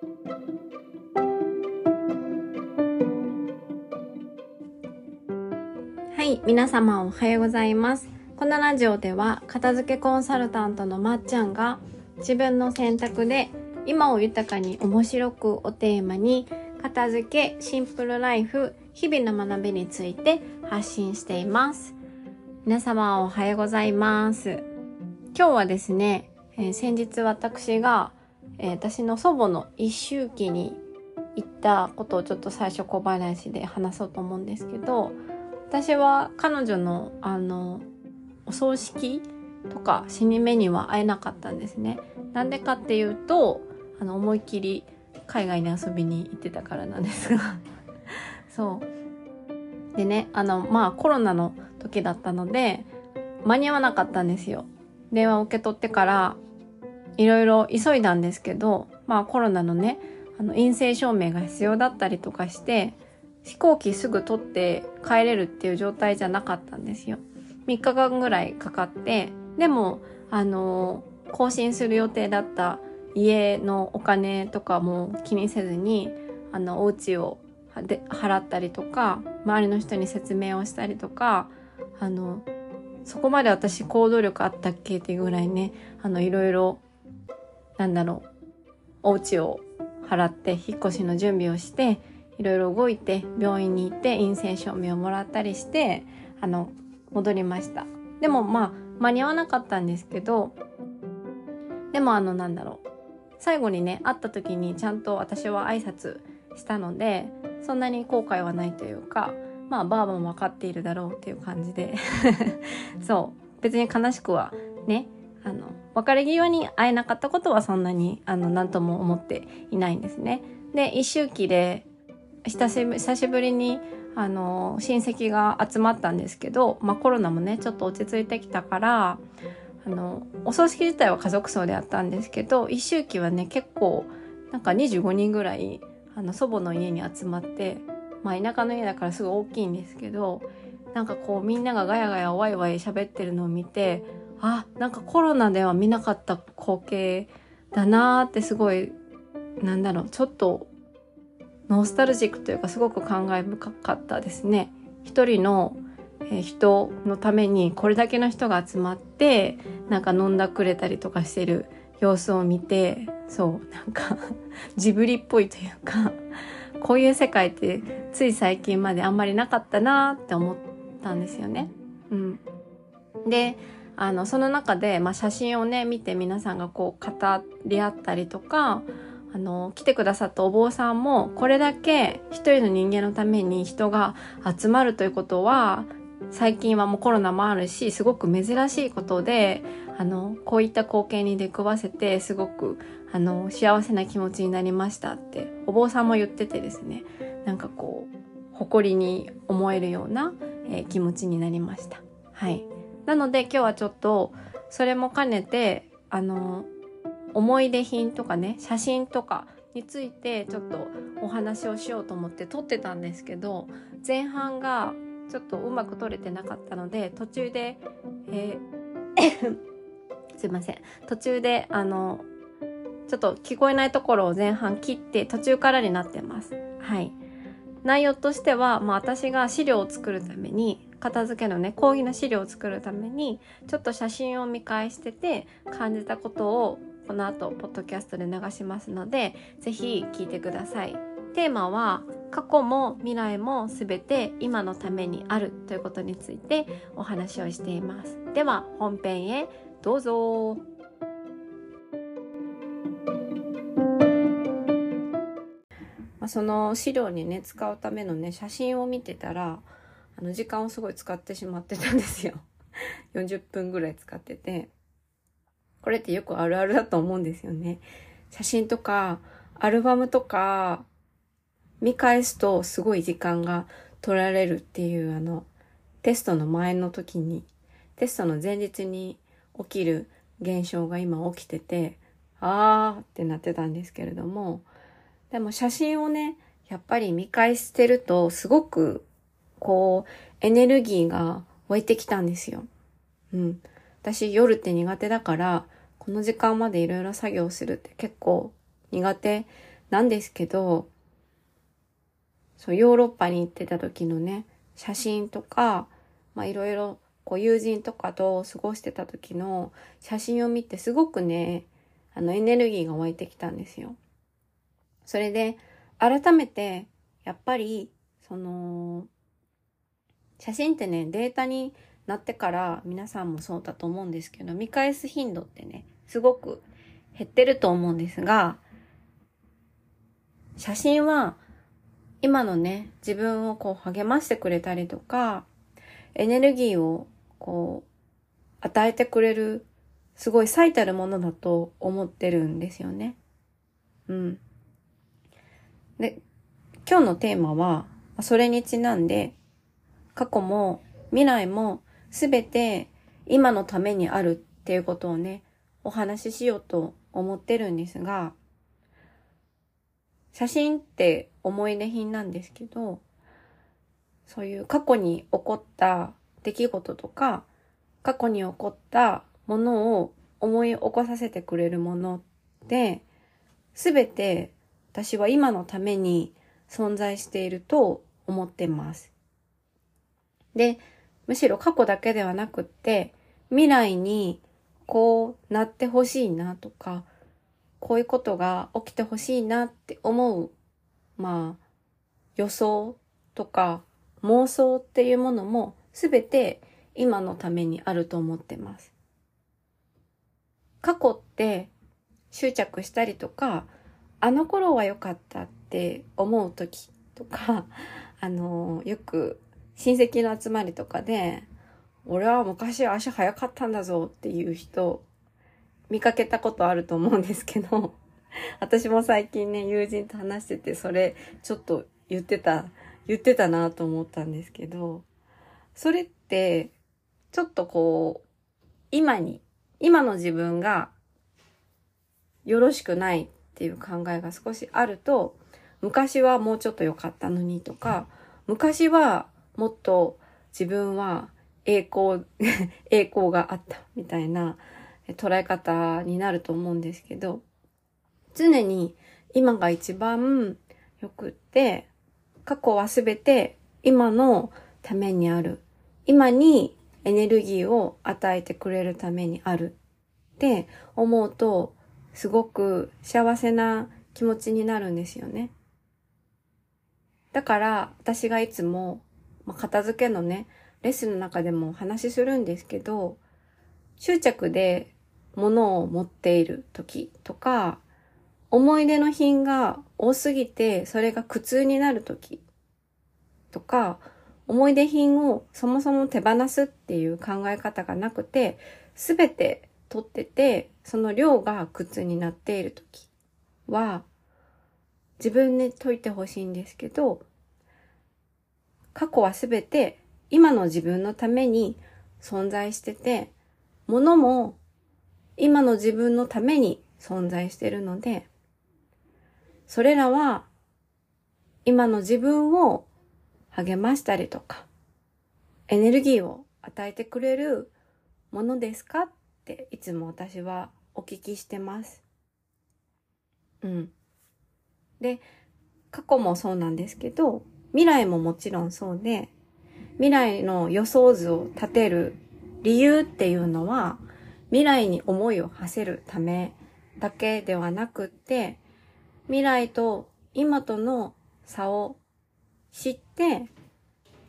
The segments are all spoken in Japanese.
はい皆様おはようございます。このラジオでは片付けコンサルタントのまっちゃんが自分の選択で今を豊かに面白くをテーマに片付けシンプルライフ日々の学びについて発信しています。皆様おはようございます。今日はですね、えー、先日私が、えー、私の祖母の一周忌に行ったことをちょっと最初小話で話そうと思うんですけど私は彼女のあのお葬式とか死に目には会えなかったんですね。なんでかっていうとあの思いっきり海外に遊びに行ってたからなんですが。そう。でねあのまあコロナの時だったので間に合わなかったんですよ。電話を受け取ってからいろいろ急いだんですけどまあコロナのねあの陰性証明が必要だったりとかして飛行機すぐ取って帰れるっていう状態じゃなかったんですよ。3日間ぐらいかかってでもあの更新する予定だった家のお金とかも気にせずにあのお家をで払ったりとか周りの人に説明をしたりとかあのそこまで私行動力あったっけっていうぐらいねあのいろいろなんだろうお家を払って引っ越しの準備をしていろいろ動いて病院に行って陰性証明をもらったりしてあの戻りました。でもまあ間に合わなかったんですけどでもあのなんだろう。最後にね会った時にちゃんと私は挨拶したのでそんなに後悔はないというかまあばあばも分かっているだろうっていう感じで。そう。別に悲しくはねあの別れ際に会えなかったことはそんなにあの何とも思っていないんですね。で一周期で久しぶりにあの親戚が集まったんですけど、まあ、コロナもねちょっと落ち着いてきたからあのお葬式自体は家族葬であったんですけど一周期はね結構なんか25人ぐらいあの祖母の家に集まってまあ田舎の家だからすごい大きいんですけどなんかこうみんながガヤガヤワイワイ喋ってるのを見てあなんかコロナでは見なかった光景だなーってすごいなんだろうちょっとノスタルジックというかすごく感慨深かったですね。一人の人のためにこれだけの人が集まってなんか飲んだくれたりとかしてる様子を見てそうなんか ジブリっぽいというか こういう世界ってつい最近まであんまりなかったなって思ったんですよね。うん、であのその中で、まあ、写真をね見て皆さんがこう語り合ったりとかあの来てくださったお坊さんもこれだけ一人の人間のために人が集まるということは最近はもうコロナもあるしすごく珍しいことであのこういった光景に出くわせてすごくあの幸せな気持ちになりましたってお坊さんも言っててですねなんかこう誇りに思えるような、えー、気持ちになりました。はい。なので今日はちょっとそれも兼ねてあの思い出品とかね写真とかについてちょっとお話をしようと思って撮ってたんですけど前半がちょっとうまく撮れてなかったので途中で、えー すいません途中であのちょっと聞こえないところを前半切って途中からになってます。はい。内容としては、まあ、私が資料を作るために片付けのね講義の資料を作るためにちょっと写真を見返してて感じたことをこの後ポッドキャストで流しますので是非聞いてください。テーマは過去も未来も全て今のためにあるということについてお話をしています。では本編へどうぞ。その資料にね使うためのね写真を見てたらあの時間をすごい使ってしまってたんですよ。40分ぐらい使ってて。これってよくあるあるだと思うんですよね。写真とかアルバムとか見返すとすごい時間が取られるっていうあのテストの前の時にテストの前日に起きる現象が今起きててあーってなってたんですけれどもでも写真をねやっぱり見返してるとすごくこうエネルギーが湧いてきたんですよ。うん。私夜って苦手だからこの時間までいろいろ作業するって結構苦手なんですけど、そう、ヨーロッパに行ってた時のね、写真とか、まあいろいろこう友人とかと過ごしてた時の写真を見てすごくね、あのエネルギーが湧いてきたんですよ。それで改めてやっぱりその写真ってねデータになってから皆さんもそうだと思うんですけど見返す頻度ってねすごく減ってると思うんですが写真は今のね自分をこう励ましてくれたりとかエネルギーをこう与えてくれるすごい最たるものだと思ってるんですよね。うん。で、今日のテーマは、それにちなんで、過去も未来もすべて今のためにあるっていうことをね、お話ししようと思ってるんですが、写真って思い出品なんですけど、そういう過去に起こった出来事とか、過去に起こったものを思い起こさせてくれるもので、すべて私は今のために存在していると思ってます。で、むしろ過去だけではなくって、未来にこうなってほしいなとか、こういうことが起きてほしいなって思う、まあ、予想とか妄想っていうものもすべて今のためにあると思ってます。過去って執着したりとか、あの頃は良かったって思う時とか、あの、よく親戚の集まりとかで、俺は昔足早かったんだぞっていう人、見かけたことあると思うんですけど、私も最近ね、友人と話してて、それちょっと言ってた、言ってたなと思ったんですけど、それって、ちょっとこう、今に、今の自分がよろしくないっていう考えが少しあると、昔はもうちょっと良かったのにとか、昔はもっと自分は栄光、栄光があったみたいな捉え方になると思うんですけど、常に今が一番良くって、過去はすべて今のためにある。今にエネルギーを与えてくれるためにあるって思うと、すごく幸せな気持ちになるんですよね。だから私がいつも、まあ、片付けのね、レッスンの中でもお話しするんですけど、執着で物を持っている時とか、思い出の品が多すぎてそれが苦痛になる時とか、思い出品をそもそも手放すっていう考え方がなくて、すべて取ってて、その量が苦痛になっている時は、自分で解いてほしいんですけど、過去はすべて今の自分のために存在してて、物も今の自分のために存在してるので、それらは今の自分を励ましたりとか、エネルギーを与えてくれるものですかっていつも私はお聞きしてます。うん。で、過去もそうなんですけど、未来ももちろんそうで、未来の予想図を立てる理由っていうのは、未来に思いを馳せるためだけではなくって、未来と今との差を知って、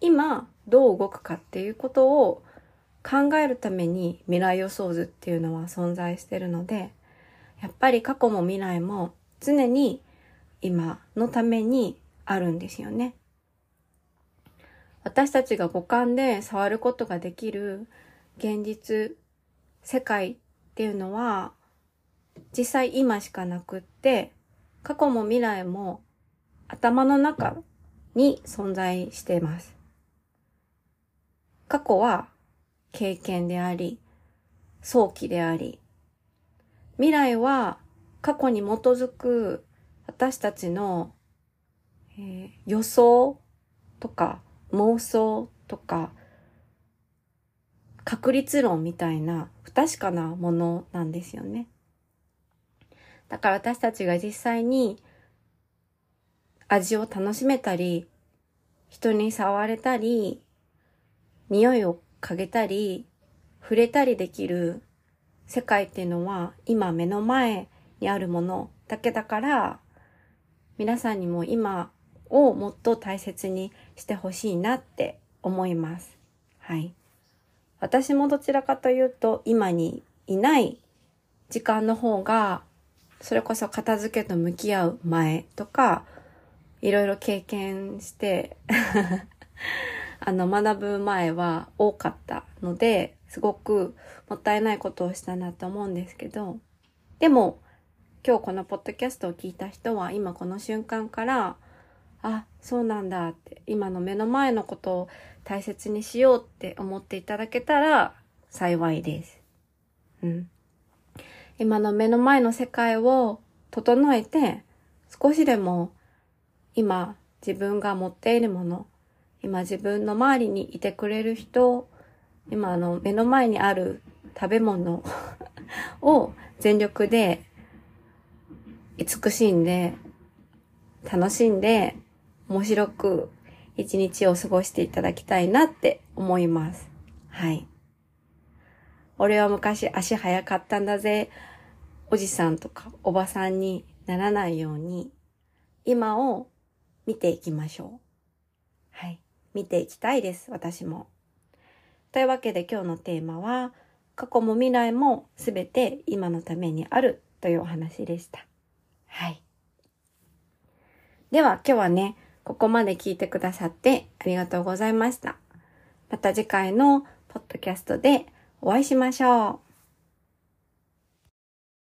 今どう動くかっていうことを考えるために未来予想図っていうのは存在してるので、やっぱり過去も未来も常に今のためにあるんですよね。私たちが五感で触ることができる現実、世界っていうのは実際今しかなくって過去も未来も頭の中に存在しています。過去は経験であり、早期であり、未来は過去に基づく私たちの、えー、予想とか妄想とか確率論みたいな不確かなものなんですよね。だから私たちが実際に味を楽しめたり、人に触れたり、匂いを嗅げたり、触れたりできる世界っていうのは今目の前にあるものだけだから、皆さんにも今をもっと大切にしてほしいなって思います。はい。私もどちらかというと今にいない時間の方がそれこそ片付けと向き合う前とかいろいろ経験して あの学ぶ前は多かったのですごくもったいないことをしたなと思うんですけどでも今日このポッドキャストを聞いた人は今この瞬間からあ、そうなんだって、今の目の前のことを大切にしようって思っていただけたら幸いです。うん。今の目の前の世界を整えて、少しでも今自分が持っているもの、今自分の周りにいてくれる人、今あの目の前にある食べ物 を全力で慈しんで楽しんで面白く一日を過ごしていただきたいなって思います。はい。俺は昔足早かったんだぜ。おじさんとかおばさんにならないように、今を見ていきましょう。はい。見ていきたいです、私も。というわけで今日のテーマは、過去も未来もすべて今のためにあるというお話でした。はい。では今日はね、ここまで聞いてくださってありがとうございました。また次回のポッドキャストでお会いしましょう。